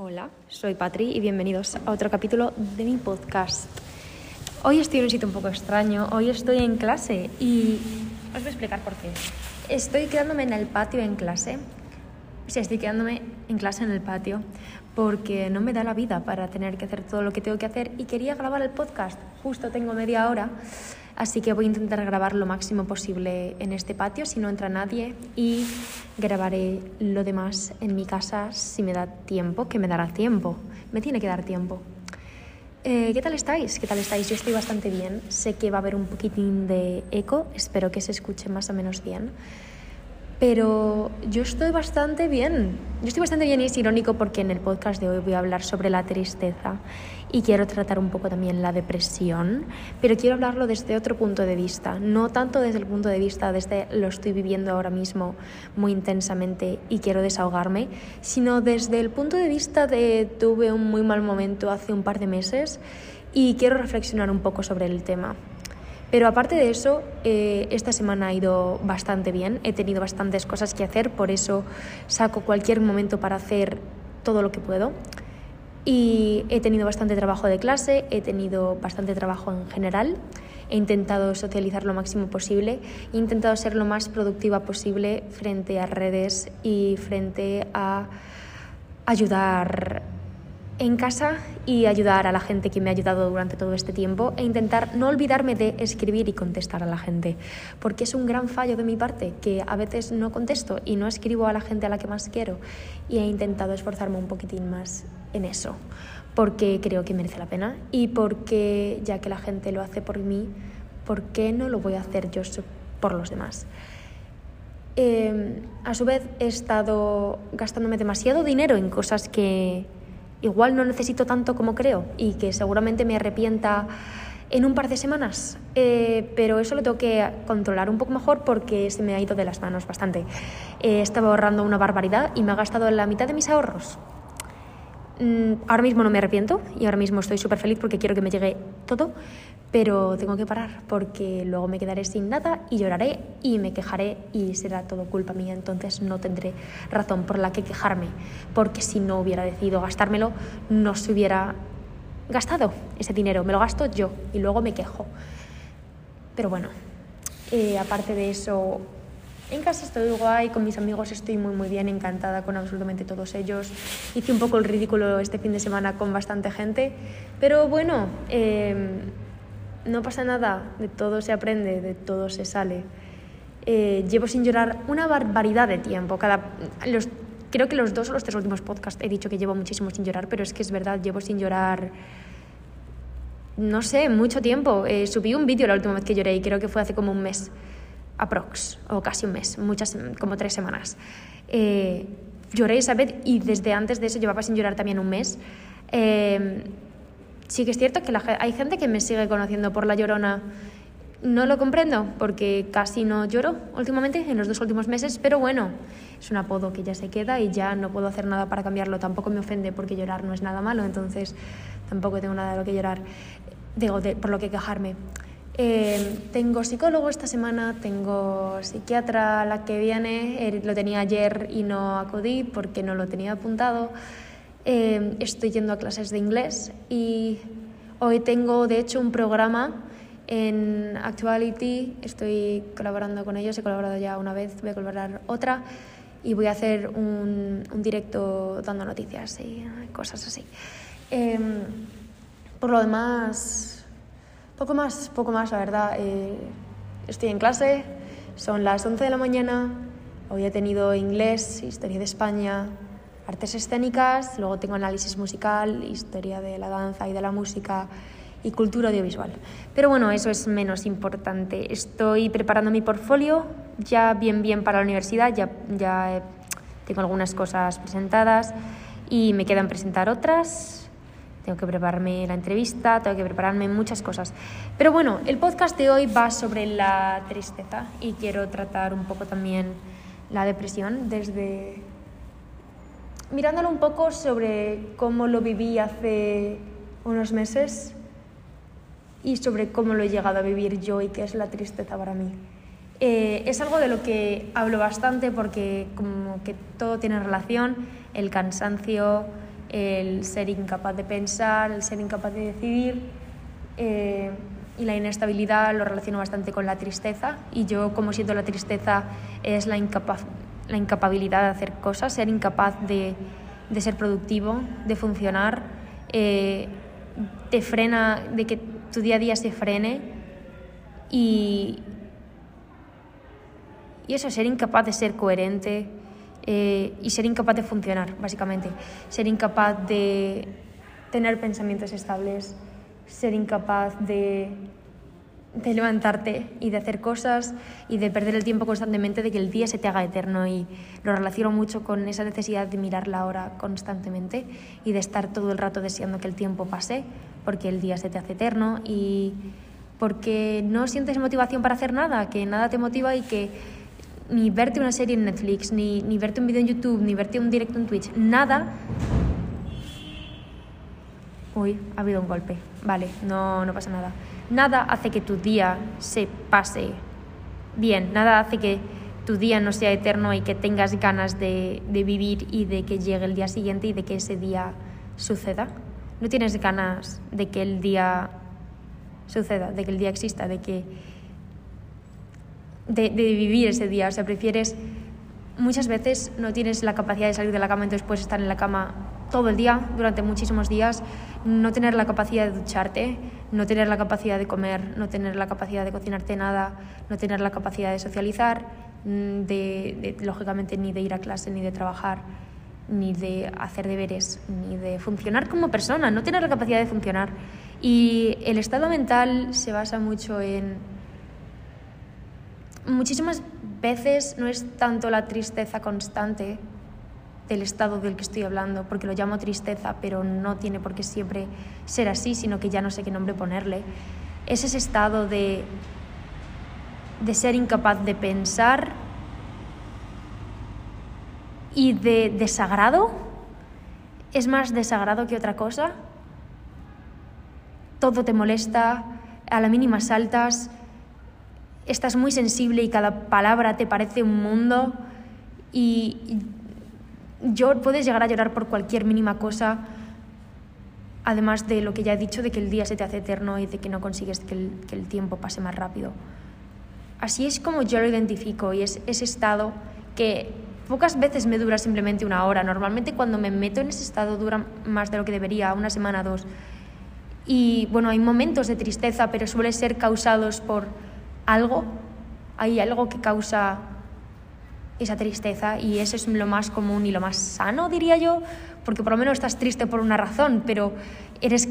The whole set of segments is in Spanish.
Hola, soy Patri y bienvenidos a otro capítulo de mi podcast. Hoy estoy en un sitio un poco extraño, hoy estoy en clase y os voy a explicar por qué. Estoy quedándome en el patio en clase. Sí, estoy quedándome en clase en el patio porque no me da la vida para tener que hacer todo lo que tengo que hacer y quería grabar el podcast. Justo tengo media hora, así que voy a intentar grabar lo máximo posible en este patio si no entra nadie y grabaré lo demás en mi casa si me da tiempo, que me dará tiempo. Me tiene que dar tiempo. Eh, ¿Qué tal estáis? ¿Qué tal estáis? Yo estoy bastante bien. Sé que va a haber un poquitín de eco, espero que se escuche más o menos bien. Pero yo estoy bastante bien. Yo estoy bastante bien y es irónico porque en el podcast de hoy voy a hablar sobre la tristeza y quiero tratar un poco también la depresión, pero quiero hablarlo desde otro punto de vista, no tanto desde el punto de vista desde lo estoy viviendo ahora mismo muy intensamente y quiero desahogarme, sino desde el punto de vista de tuve un muy mal momento hace un par de meses y quiero reflexionar un poco sobre el tema. Pero aparte de eso, eh, esta semana ha ido bastante bien, he tenido bastantes cosas que hacer, por eso saco cualquier momento para hacer todo lo que puedo. Y he tenido bastante trabajo de clase, he tenido bastante trabajo en general, he intentado socializar lo máximo posible, he intentado ser lo más productiva posible frente a redes y frente a ayudar en casa y ayudar a la gente que me ha ayudado durante todo este tiempo e intentar no olvidarme de escribir y contestar a la gente, porque es un gran fallo de mi parte que a veces no contesto y no escribo a la gente a la que más quiero y he intentado esforzarme un poquitín más en eso, porque creo que merece la pena y porque ya que la gente lo hace por mí, ¿por qué no lo voy a hacer yo por los demás? Eh, a su vez he estado gastándome demasiado dinero en cosas que igual no necesito tanto como creo y que seguramente me arrepienta en un par de semanas, eh, pero eso lo tengo que controlar un poco mejor porque se me ha ido de las manos bastante. Eh, estaba ahorrando una barbaridad y me ha gastado la mitad de mis ahorros. Mm, ahora mismo no me arrepiento y ahora mismo estoy súper feliz porque quiero que me llegue todo, pero tengo que parar porque luego me quedaré sin nada y lloraré y me quejaré y será todo culpa mía, entonces no tendré razón por la que quejarme, porque si no hubiera decidido gastármelo, no se hubiera gastado ese dinero, me lo gasto yo y luego me quejo. Pero bueno, eh, aparte de eso, en casa estoy guay, con mis amigos estoy muy muy bien, encantada con absolutamente todos ellos. Hice un poco el ridículo este fin de semana con bastante gente, pero bueno, em, no pasa nada, de todo se aprende, de todo se sale. Eh, llevo sin llorar una barbaridad de tiempo. Cada, los, creo que los dos o los tres últimos podcasts he dicho que llevo muchísimo sin llorar, pero es que es verdad, llevo sin llorar no sé, mucho tiempo. Eh, subí un vídeo la última vez que lloré y creo que fue hace como un mes aprox, o casi un mes, muchas, como tres semanas. Eh, lloré esa vez y desde antes de eso llevaba sin llorar también un mes. Eh, sí que es cierto que hay gente que me sigue conociendo por la llorona. No lo comprendo porque casi no lloro últimamente, en los dos últimos meses, pero bueno, es un apodo que ya se queda y ya no puedo hacer nada para cambiarlo. Tampoco me ofende porque llorar no es nada malo, entonces tampoco tengo nada de lo que llorar, digo, por lo que quejarme. Eh, tengo psicólogo esta semana, tengo psiquiatra la que viene, eh, lo tenía ayer y no acudí porque no lo tenía apuntado. Eh, estoy yendo a clases de inglés y hoy tengo de hecho un programa en Actuality, estoy colaborando con ellos, he colaborado ya una vez, voy a colaborar otra y voy a hacer un, un directo dando noticias y cosas así. por lo demás, poco más, poco más, la verdad. Eh, estoy en clase, son las 11 de la mañana, hoy he tenido inglés, historia de España, artes escénicas, luego tengo análisis musical, historia de la danza y de la música y cultura audiovisual. Pero bueno, eso es menos importante. Estoy preparando mi portfolio ya bien bien para la universidad, ya, ya tengo algunas cosas presentadas y me quedan presentar otras tengo que prepararme la entrevista, tengo que prepararme muchas cosas. Pero bueno, el podcast de hoy va sobre la tristeza y quiero tratar un poco también la depresión desde mirándolo un poco sobre cómo lo viví hace unos meses y sobre cómo lo he llegado a vivir yo y qué es la tristeza para mí. Eh, es algo de lo que hablo bastante porque como que todo tiene relación, el cansancio, el ser incapaz de pensar, el ser incapaz de decidir. Eh, y la inestabilidad lo relaciono bastante con la tristeza y yo como siento la tristeza es la, incapaz, la incapabilidad de hacer cosas, ser incapaz de, de ser productivo, de funcionar, eh, te frena, de que tu día a día se frene y, y eso, ser incapaz de ser coherente eh, y ser incapaz de funcionar, básicamente. Ser incapaz de tener pensamientos estables, ser incapaz de, de levantarte y de hacer cosas y de perder el tiempo constantemente, de que el día se te haga eterno. Y lo relaciono mucho con esa necesidad de mirar la hora constantemente y de estar todo el rato deseando que el tiempo pase, porque el día se te hace eterno y porque no sientes motivación para hacer nada, que nada te motiva y que ni verte una serie en Netflix, ni, ni verte un vídeo en YouTube, ni verte un directo en Twitch, nada Uy, ha habido un golpe. Vale, no, no pasa nada. Nada hace que tu día se pase bien, nada hace que tu día no sea eterno y que tengas ganas de, de vivir y de que llegue el día siguiente y de que ese día suceda. No tienes ganas de que el día suceda, de que el día exista, de que de, vivir ese día. O sea, prefieres muchas veces no tienes la capacidad de salir de la cama y después estar en la cama todo el día, durante muchísimos días, no tener la capacidad de ducharte, no tener la capacidad de comer, no tener la capacidad de cocinarte nada, no tener la capacidad de socializar, mm, de, lógicamente ni de ir a clase, ni de trabajar, ni de hacer deberes, ni de funcionar como persona, no tener la capacidad de funcionar. Y el estado mental se basa mucho en... Muchísimas veces no es tanto la tristeza constante, del estado del que estoy hablando, porque lo llamo tristeza, pero no tiene por qué siempre ser así, sino que ya no sé qué nombre ponerle. Es ese estado de, de ser incapaz de pensar y de desagrado. Es más desagrado que otra cosa. Todo te molesta, a la mínima saltas, estás muy sensible y cada palabra te parece un mundo y yo puedes llegar a llorar por cualquier mínima cosa, además de lo que ya he dicho, de que el día se te hace eterno y de que no consigues que el, que el tiempo pase más rápido. Así es como yo lo identifico y es ese estado que pocas veces me dura simplemente una hora. Normalmente cuando me meto en ese estado dura más de lo que debería, una semana, dos. Y bueno, hay momentos de tristeza, pero suele ser causados por algo. Hay algo que causa esa tristeza y eso es lo más común y lo más sano, diría yo, porque por lo menos estás triste por una razón, pero eres,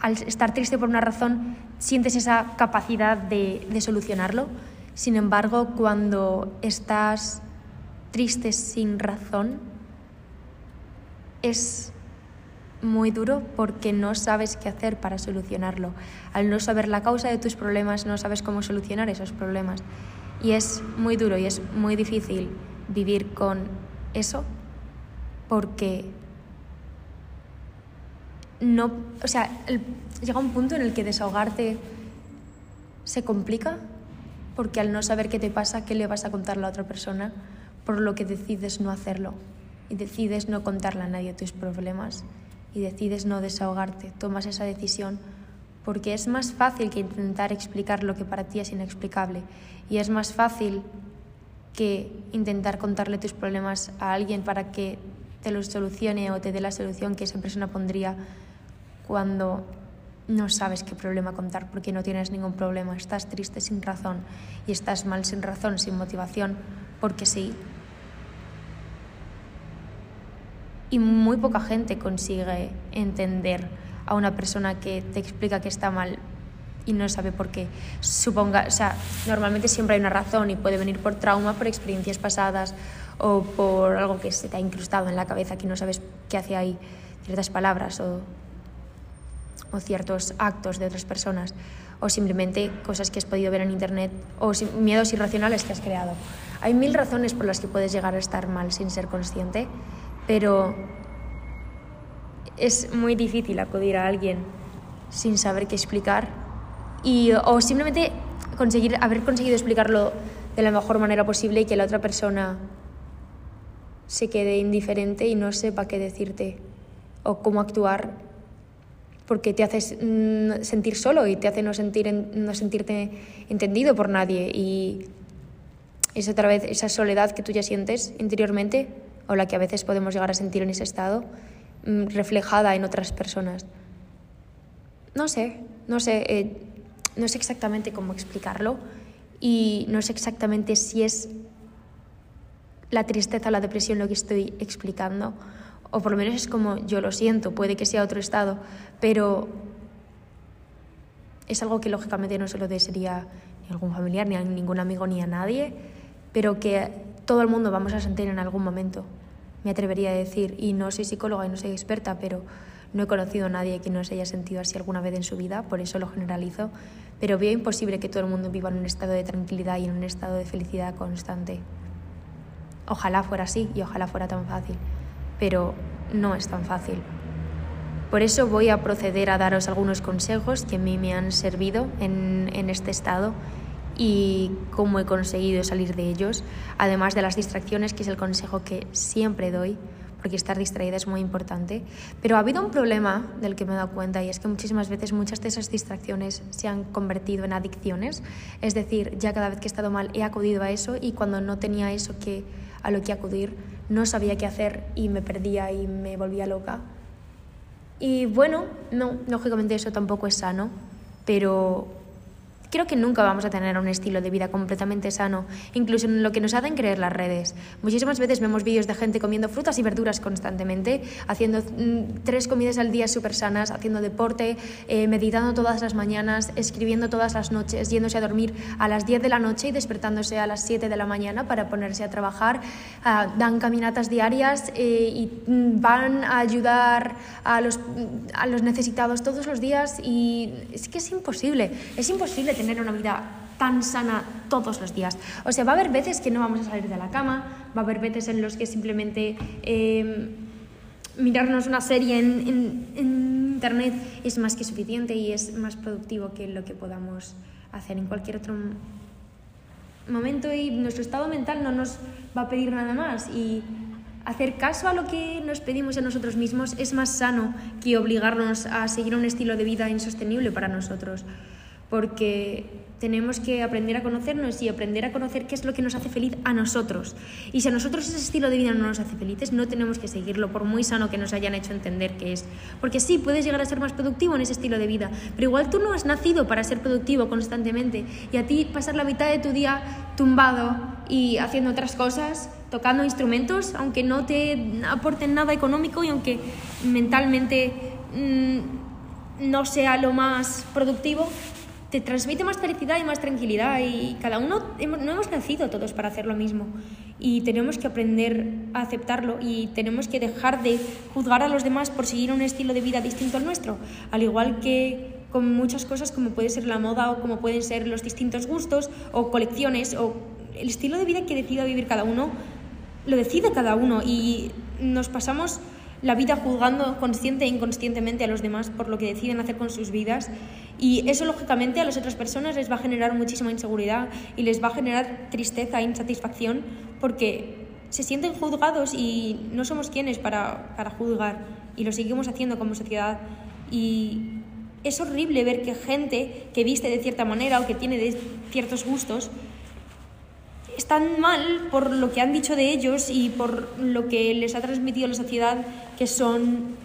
al estar triste por una razón sientes esa capacidad de, de solucionarlo. Sin embargo, cuando estás triste sin razón, es muy duro porque no sabes qué hacer para solucionarlo. Al no saber la causa de tus problemas, no sabes cómo solucionar esos problemas. Y es muy duro y es muy difícil vivir con eso porque no, o sea, llega un punto en el que desahogarte se complica porque al no saber qué te pasa, qué le vas a contar a la otra persona, por lo que decides no hacerlo y decides no contarle a nadie tus problemas y decides no desahogarte, tomas esa decisión porque es más fácil que intentar explicar lo que para ti es inexplicable y es más fácil que intentar contarle tus problemas a alguien para que te los solucione o te dé la solución que esa persona pondría cuando no sabes qué problema contar porque no tienes ningún problema, estás triste sin razón y estás mal sin razón, sin motivación, porque sí. Y muy poca gente consigue entender a una persona que te explica que está mal y no sabe por qué. Suponga, o sea, normalmente siempre hay una razón y puede venir por trauma, por experiencias pasadas o por algo que se te ha incrustado en la cabeza que no sabes qué hace ahí ciertas palabras o, o ciertos actos de otras personas o simplemente cosas que has podido ver en internet o miedos irracionales que has creado. Hay mil razones por las que puedes llegar a estar mal sin ser consciente, pero es muy difícil acudir a alguien sin saber qué explicar y, o simplemente conseguir, haber conseguido explicarlo de la mejor manera posible y que la otra persona se quede indiferente y no sepa qué decirte o cómo actuar porque te haces mm, sentir solo y te hace no, sentir no sentirte entendido por nadie y es otra vez esa soledad que tú ya sientes interiormente o la que a veces podemos llegar a sentir en ese estado reflejada en otras personas. No sé, no sé, eh, no sé exactamente cómo explicarlo y no sé exactamente si es la tristeza o la depresión lo que estoy explicando o por lo menos es como yo lo siento, puede que sea otro estado, pero es algo que lógicamente no se lo desearía ni a algún familiar, ni a ningún amigo, ni a nadie, pero que todo el mundo vamos a sentir en algún momento, me atrevería a decir, y no soy psicóloga y no soy experta, pero no he conocido a nadie que no se haya sentido así alguna vez en su vida, por eso lo generalizo, pero veo imposible que todo el mundo viva en un estado de tranquilidad y en un estado de felicidad constante. Ojalá fuera así y ojalá fuera tan fácil pero no es tan fácil. Por eso voy a proceder a daros algunos consejos que a mí me han servido en, este estado y cómo he conseguido salir de ellos, además de las distracciones, que es el consejo que siempre doy, porque estar distraída es muy importante. Pero ha habido un problema del que me he dado cuenta y es que muchísimas veces muchas de esas distracciones se han convertido en adicciones. Es decir, ya cada vez que he estado mal he acudido a eso y cuando no tenía eso que, a lo que acudir, no sabía qué hacer y me perdía y me volvía loca. Y bueno, no, lógicamente eso tampoco es sano, pero Creo que nunca vamos a tener un estilo de vida completamente sano, incluso en lo que nos hacen creer las redes. Muchísimas veces vemos vídeos de gente comiendo frutas y verduras constantemente, haciendo mm, tres comidas al día súper sanas, haciendo deporte, eh, meditando todas las mañanas, escribiendo todas las noches, yéndose a dormir a las 10 de la noche y despertándose a las 7 de la mañana para ponerse a trabajar. Ah, dan caminatas diarias eh, y mm, van a ayudar a los, a los necesitados todos los días y es que es imposible, es imposible tener una vida tan sana todos los días. O sea, va a haber veces que no vamos a salir de la cama, va a haber veces en los que simplemente eh, mirarnos una serie en, internet es más que suficiente y es más productivo que lo que podamos hacer en cualquier otro momento y nuestro estado mental no nos va a pedir nada más y hacer caso a lo que nos pedimos a nosotros mismos es más sano que obligarnos a seguir un estilo de vida insostenible para nosotros porque tenemos que aprender a conocernos y aprender a conocer qué es lo que nos hace feliz a nosotros. Y si a nosotros ese estilo de vida no nos hace felices, no tenemos que seguirlo, por muy sano que nos hayan hecho entender que es. Porque sí, puedes llegar a ser más productivo en ese estilo de vida, pero igual tú no has nacido para ser productivo constantemente. Y a ti pasar la mitad de tu día tumbado y haciendo otras cosas, tocando instrumentos, aunque no te aporten nada económico y aunque mentalmente mm, no sea lo más productivo, te transmite más felicidad y más tranquilidad y cada uno no hemos nacido todos para hacer lo mismo y tenemos que aprender a aceptarlo y tenemos que dejar de juzgar a los demás por seguir un estilo de vida distinto al nuestro, al igual que con muchas cosas como puede ser la moda o como pueden ser los distintos gustos o colecciones o el estilo de vida que decida vivir cada uno, lo decide cada uno y nos pasamos la vida juzgando consciente e inconscientemente a los demás por lo que deciden hacer con sus vidas. Y eso lógicamente a las otras personas les va a generar muchísima inseguridad y les va a generar tristeza e insatisfacción porque se sienten juzgados y no somos quienes para, para juzgar y lo seguimos haciendo como sociedad. Y es horrible ver que gente que viste de cierta manera o que tiene de ciertos gustos están mal por lo que han dicho de ellos y por lo que les ha transmitido la sociedad que son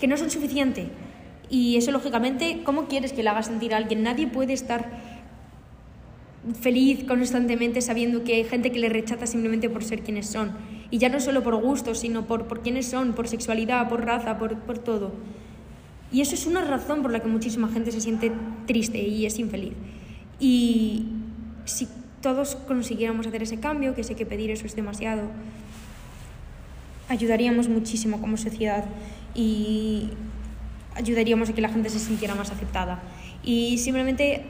que no son suficiente. Y eso lógicamente, ¿cómo quieres que le haga sentir a alguien? Nadie puede estar feliz constantemente sabiendo que hay gente que le rechaza simplemente por ser quienes son. Y ya no solo por gustos, sino por, por quiénes son, por sexualidad, por raza, por, por todo. Y eso es una razón por la que muchísima gente se siente triste y es infeliz. Y si todos consiguiéramos hacer ese cambio, que sé que pedir eso es demasiado, ayudaríamos muchísimo como sociedad y ayudaríamos a que la gente se sintiera más aceptada. Y simplemente,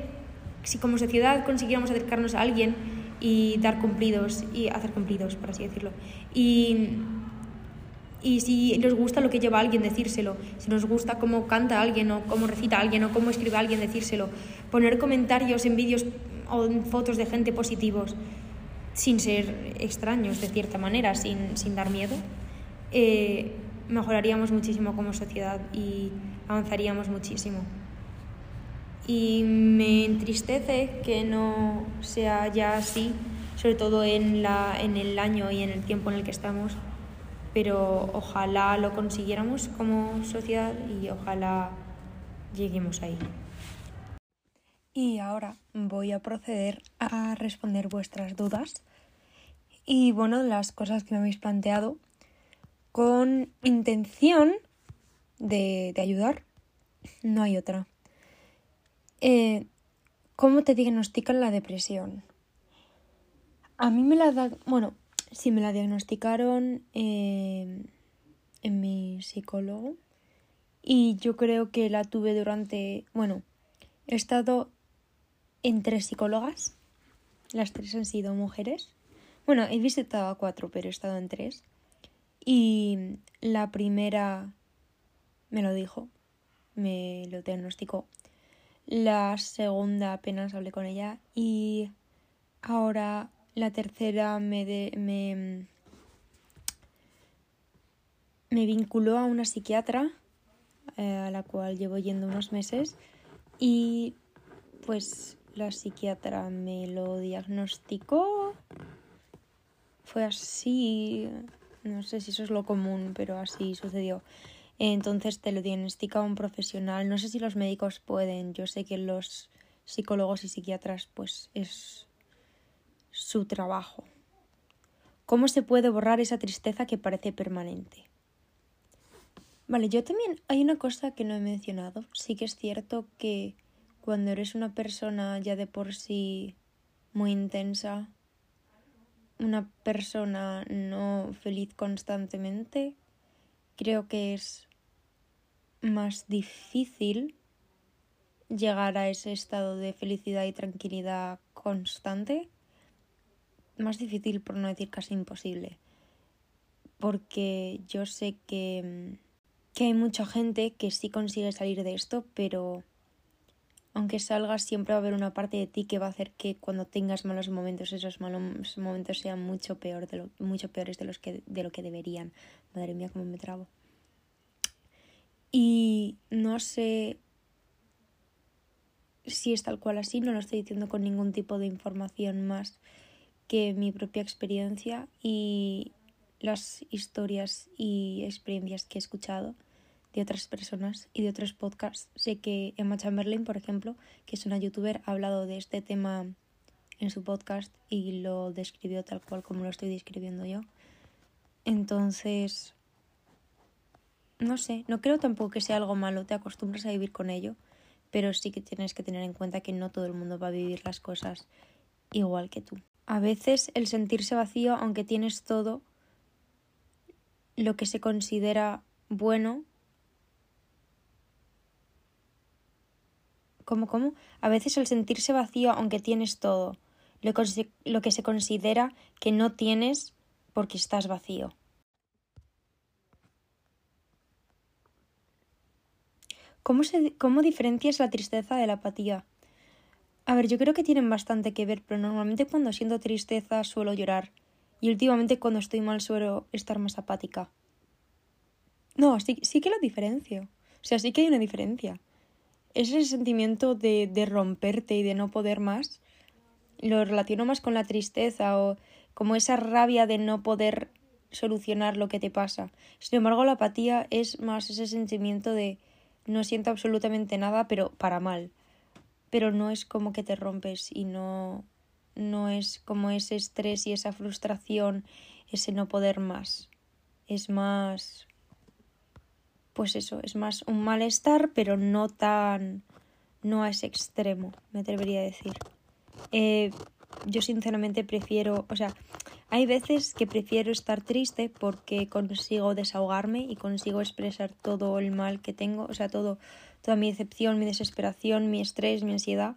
si como sociedad consiguiéramos acercarnos a alguien y dar cumplidos, y hacer cumplidos, por así decirlo, y, y si nos gusta lo que lleva alguien, decírselo, si nos gusta cómo canta alguien o cómo recita alguien o cómo escribe alguien, decírselo, poner comentarios en vídeos o fotos de gente positivos sin ser extraños de cierta manera, sin, sin dar miedo, eh, mejoraríamos muchísimo como sociedad y avanzaríamos muchísimo. Y me entristece que no sea ya así, sobre todo en, la, en el año y en el tiempo en el que estamos, pero ojalá lo consiguiéramos como sociedad y ojalá lleguemos ahí. Y ahora voy a proceder a responder vuestras dudas y bueno, las cosas que me habéis planteado con intención de, ayudar. No hay otra. Eh, ¿Cómo te diagnostican la depresión? A mí me la da, bueno, sí me la diagnosticaron eh, en mi psicólogo y yo creo que la tuve durante, bueno, he estado en tres psicólogas, las tres han sido mujeres. Bueno, he visitado a cuatro, pero he estado en tres. Y la primera me lo dijo, me lo diagnosticó. La segunda apenas hablé con ella y ahora la tercera me, me, me vinculó a una psiquiatra eh, a la cual llevo yendo unos meses y pues la psiquiatra me lo diagnosticó. Fue así, no sé si eso es lo común, pero así sucedió. Entonces te lo diagnostica un profesional. No sé si los médicos pueden. Yo sé que los psicólogos y psiquiatras, pues es su trabajo. ¿Cómo se puede borrar esa tristeza que parece permanente? Vale, yo también hay una cosa que no he mencionado. Sí que es cierto que cuando eres una persona ya de por sí muy intensa, una persona no feliz constantemente, creo que es más difícil llegar a ese estado de felicidad y tranquilidad constante. Más difícil, por no decir casi imposible. Porque yo sé que, que hay mucha gente que sí consigue salir de esto, pero aunque salgas, siempre va a haber una parte de ti que va a hacer que cuando tengas malos momentos, esos malos momentos sean mucho, peor de lo, mucho peores de, los que, de lo que deberían. Madre mía, cómo me trabo. Y no sé si es tal cual así, no lo estoy diciendo con ningún tipo de información más que mi propia experiencia y las historias y experiencias que he escuchado de otras personas y de otros podcasts. Sé que Emma Chamberlain, por ejemplo, que es una youtuber, ha hablado de este tema en su podcast y lo describió tal cual como lo estoy describiendo yo. Entonces, no sé, no creo tampoco que sea algo malo, te acostumbras a vivir con ello, pero sí que tienes que tener en cuenta que no todo el mundo va a vivir las cosas igual que tú. A veces el sentirse vacío, aunque tienes todo lo que se considera bueno, ¿Cómo, cómo? A veces el sentirse vacío aunque tienes todo, lo, lo que se considera que no tienes porque estás vacío. ¿Cómo, se, ¿Cómo diferencias la tristeza de la apatía? A ver, yo creo que tienen bastante que ver, pero normalmente cuando siento tristeza suelo llorar. Y últimamente cuando estoy mal suelo estar más apática. No, sí, sí que lo diferencio. O sea, sí que hay una diferencia ese sentimiento de, de romperte y de no poder más, lo relaciono más con la tristeza o como esa rabia de no poder solucionar lo que te pasa. Sin embargo, la apatía es más ese sentimiento de no siento absolutamente nada, pero para mal. Pero no es como que te rompes y no no es como ese estrés y esa frustración, ese no poder más. Es más pues eso, es más un malestar, pero no tan, no a ese extremo, me atrevería a decir. Eh, yo sinceramente prefiero, o sea, hay veces que prefiero estar triste porque consigo desahogarme y consigo expresar todo el mal que tengo, o sea, todo, toda mi decepción, mi desesperación, mi estrés, mi ansiedad.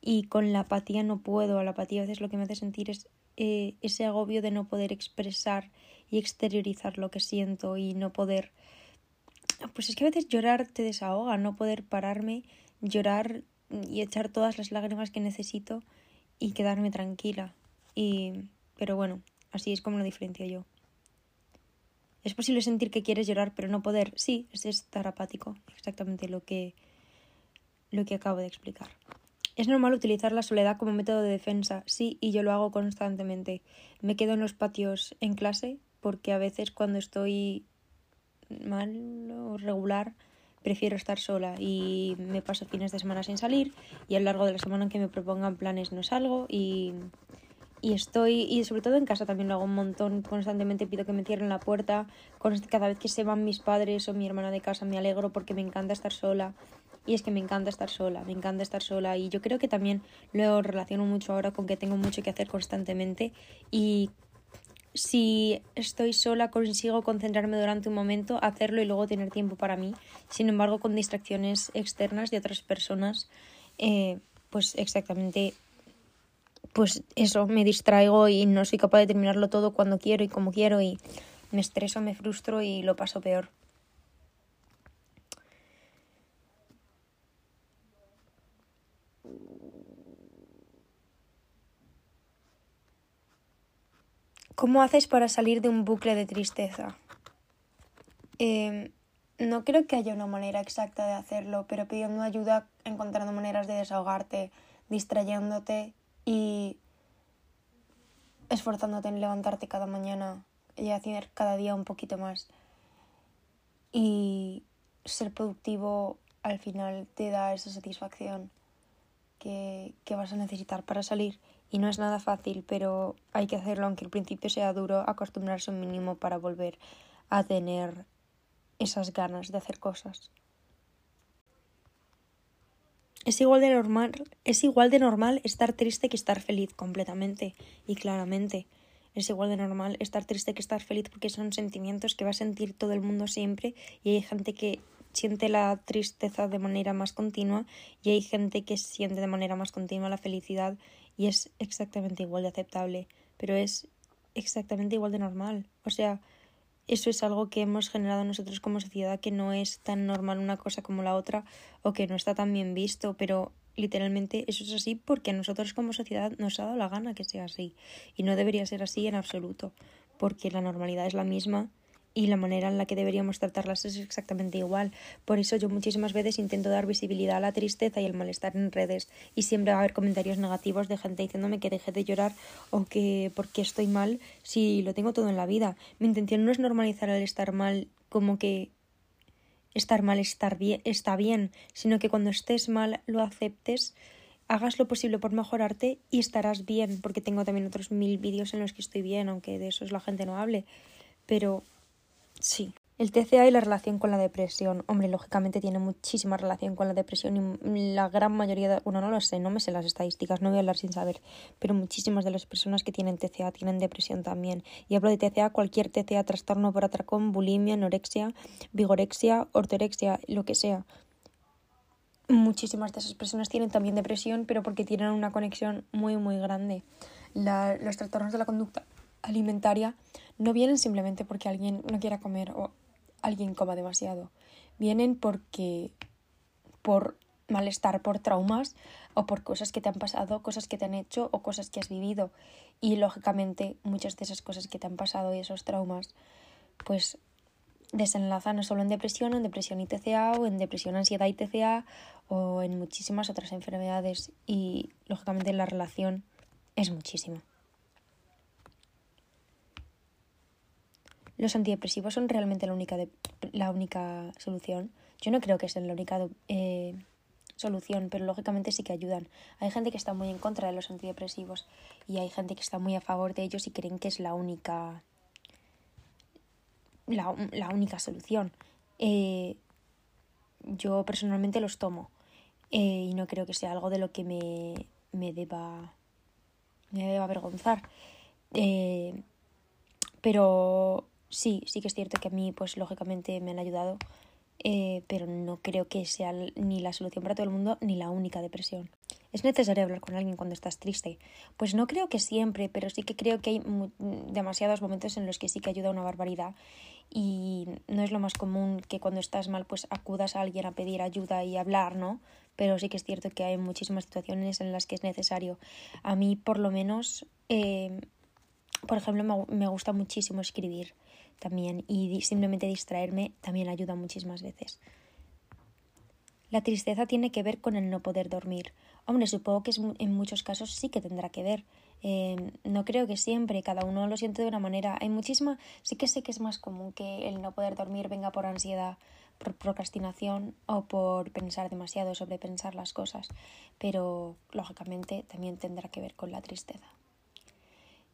Y con la apatía no puedo, la apatía a veces lo que me hace sentir es eh, ese agobio de no poder expresar y exteriorizar lo que siento y no poder pues es que a veces llorar te desahoga, no poder pararme, llorar y echar todas las lágrimas que necesito y quedarme tranquila. Y pero bueno, así es como lo diferencio yo. ¿Es posible sentir que quieres llorar pero no poder? Sí, es estar apático, exactamente lo que, lo que acabo de explicar. ¿Es normal utilizar la soledad como método de defensa? Sí, y yo lo hago constantemente. Me quedo en los patios en clase porque a veces cuando estoy mal o regular prefiero estar sola y me paso fines de semana sin salir y a lo largo de la semana que me propongan planes no salgo y, y estoy, y sobre todo en casa también lo hago un montón, constantemente pido que me cierren la puerta, cada vez que se van mis padres o mi hermana de casa me alegro porque me encanta estar sola y es que me encanta estar sola, me encanta estar sola y yo creo que también lo relaciono mucho ahora con que tengo mucho que hacer constantemente y si estoy sola consigo concentrarme durante un momento, hacerlo y luego tener tiempo para mí. Sin embargo, con distracciones externas de otras personas, eh, pues exactamente, pues eso, me distraigo y no soy capaz de terminarlo todo cuando quiero y como quiero y me estreso, me frustro y lo paso peor. ¿Cómo haces para salir de un bucle de tristeza? Em, no creo que haya una manera exacta de hacerlo, pero pidiendo ayuda, encontrando maneras de desahogarte, distrayéndote y esforzándote en levantarte cada mañana y hacer cada día un poquito más. Y ser productivo al final te da esa satisfacción que, que vas a necesitar para salir y no es nada fácil, pero hay que hacerlo aunque al principio sea duro, acostumbrarse un mínimo para volver a tener esas ganas de hacer cosas. Es igual de normal, es igual de normal estar triste que estar feliz completamente y claramente. Es igual de normal estar triste que estar feliz porque son sentimientos que va a sentir todo el mundo siempre y hay gente que siente la tristeza de manera más continua y hay gente que siente de manera más continua la felicidad y es exactamente igual de aceptable, pero es exactamente igual de normal. O sea, eso es algo que hemos generado nosotros como sociedad que no es tan normal una cosa como la otra o que no está tan bien visto, pero literalmente eso es así porque a nosotros como sociedad nos ha dado la gana que sea así y no debería ser así en absoluto, porque la normalidad es la misma y la manera en la que deberíamos tratarlas es exactamente igual. Por eso yo muchísimas veces intento dar visibilidad a la tristeza y el malestar en redes y siempre va a haber comentarios negativos de gente diciéndome que deje de llorar o que porque estoy mal si lo tengo todo en la vida. Mi intención no es normalizar el estar mal como que estar mal estar bien, está bien, sino que cuando estés mal lo aceptes hagas lo posible por mejorarte y estarás bien, porque tengo también otros mil vídeos en los que estoy bien, aunque de esos la gente no hable. Pero Sí. El TCA y la relación con la depresión. Hombre, lógicamente tiene muchísima relación con la depresión y la gran mayoría de... Bueno, no lo sé, no me sé las estadísticas, no voy a hablar sin saber, pero muchísimas de las personas que tienen TCA tienen depresión también. Y hablo de TCA, cualquier TCA, trastorno por atracón, bulimia, anorexia, vigorexia, ortorexia, lo que sea. Muchísimas de esas personas tienen también depresión, pero porque tienen una conexión muy, muy grande. los trastornos de la conducta alimentaria no vienen simplemente porque alguien no quiera comer o alguien coma demasiado. Vienen porque por malestar, por traumas o por cosas que te han pasado, cosas que te han hecho o cosas que has vivido. Y lógicamente muchas de esas cosas que te han pasado y esos traumas pues desenlazan no solo en depresión, en depresión y TCA o en depresión, ansiedad y TCA o en muchísimas otras enfermedades y lógicamente la relación es muchísima. Los antidepresivos son realmente la única, la única solución. Yo no creo que sea la única eh, solución, pero lógicamente sí que ayudan. Hay gente que está muy en contra de los antidepresivos y hay gente que está muy a favor de ellos y creen que es la única, la, la única solución. Eh, yo personalmente los tomo eh, y no creo que sea algo de lo que me, me deba me deba avergonzar. pero sí, sí que es cierto que a mí, pues lógicamente me han ayudado, eh, pero no creo que sea ni la solución para todo el mundo ni la única depresión. ¿Es necesario hablar con alguien cuando estás triste? Pues no creo que siempre, pero sí que creo que hay demasiados momentos en los que sí que ayuda una barbaridad y no es lo más común que cuando estás mal pues acudas a alguien a pedir ayuda y hablar, ¿no? Pero sí que es cierto que hay muchísimas situaciones en las que es necesario. A mí por lo menos, eh, por ejemplo, me gusta muchísimo escribir también y simplemente distraerme también ayuda muchísimas veces. La tristeza tiene que ver con el no poder dormir. Hombre, supongo que en muchos casos sí que tendrá que ver. Em, no creo que siempre, cada uno lo siente de una manera. Hay muchísima, sí que sé que es más común que el no poder dormir venga por ansiedad, por procrastinación o por pensar demasiado, sobrepensar las cosas, pero lógicamente también tendrá que ver con la tristeza.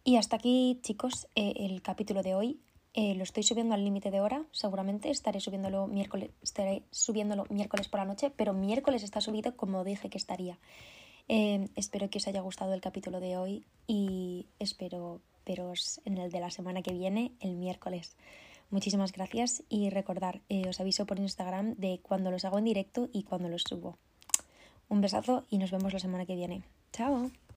Y hasta aquí, chicos, eh, el capítulo de hoy. Eh, lo estoy subiendo al límite de hora, seguramente estaré subiéndolo miércoles, estaré subiéndolo miércoles por la noche, pero miércoles está subido como dije que estaría. Eh, espero que os haya gustado el capítulo de hoy y espero veros en el de la semana que viene, el miércoles. Muchísimas gracias y recordar, eh, os aviso por Instagram de cuando los hago en directo y cuando los subo. Un besazo y nos vemos la semana que viene. Chao.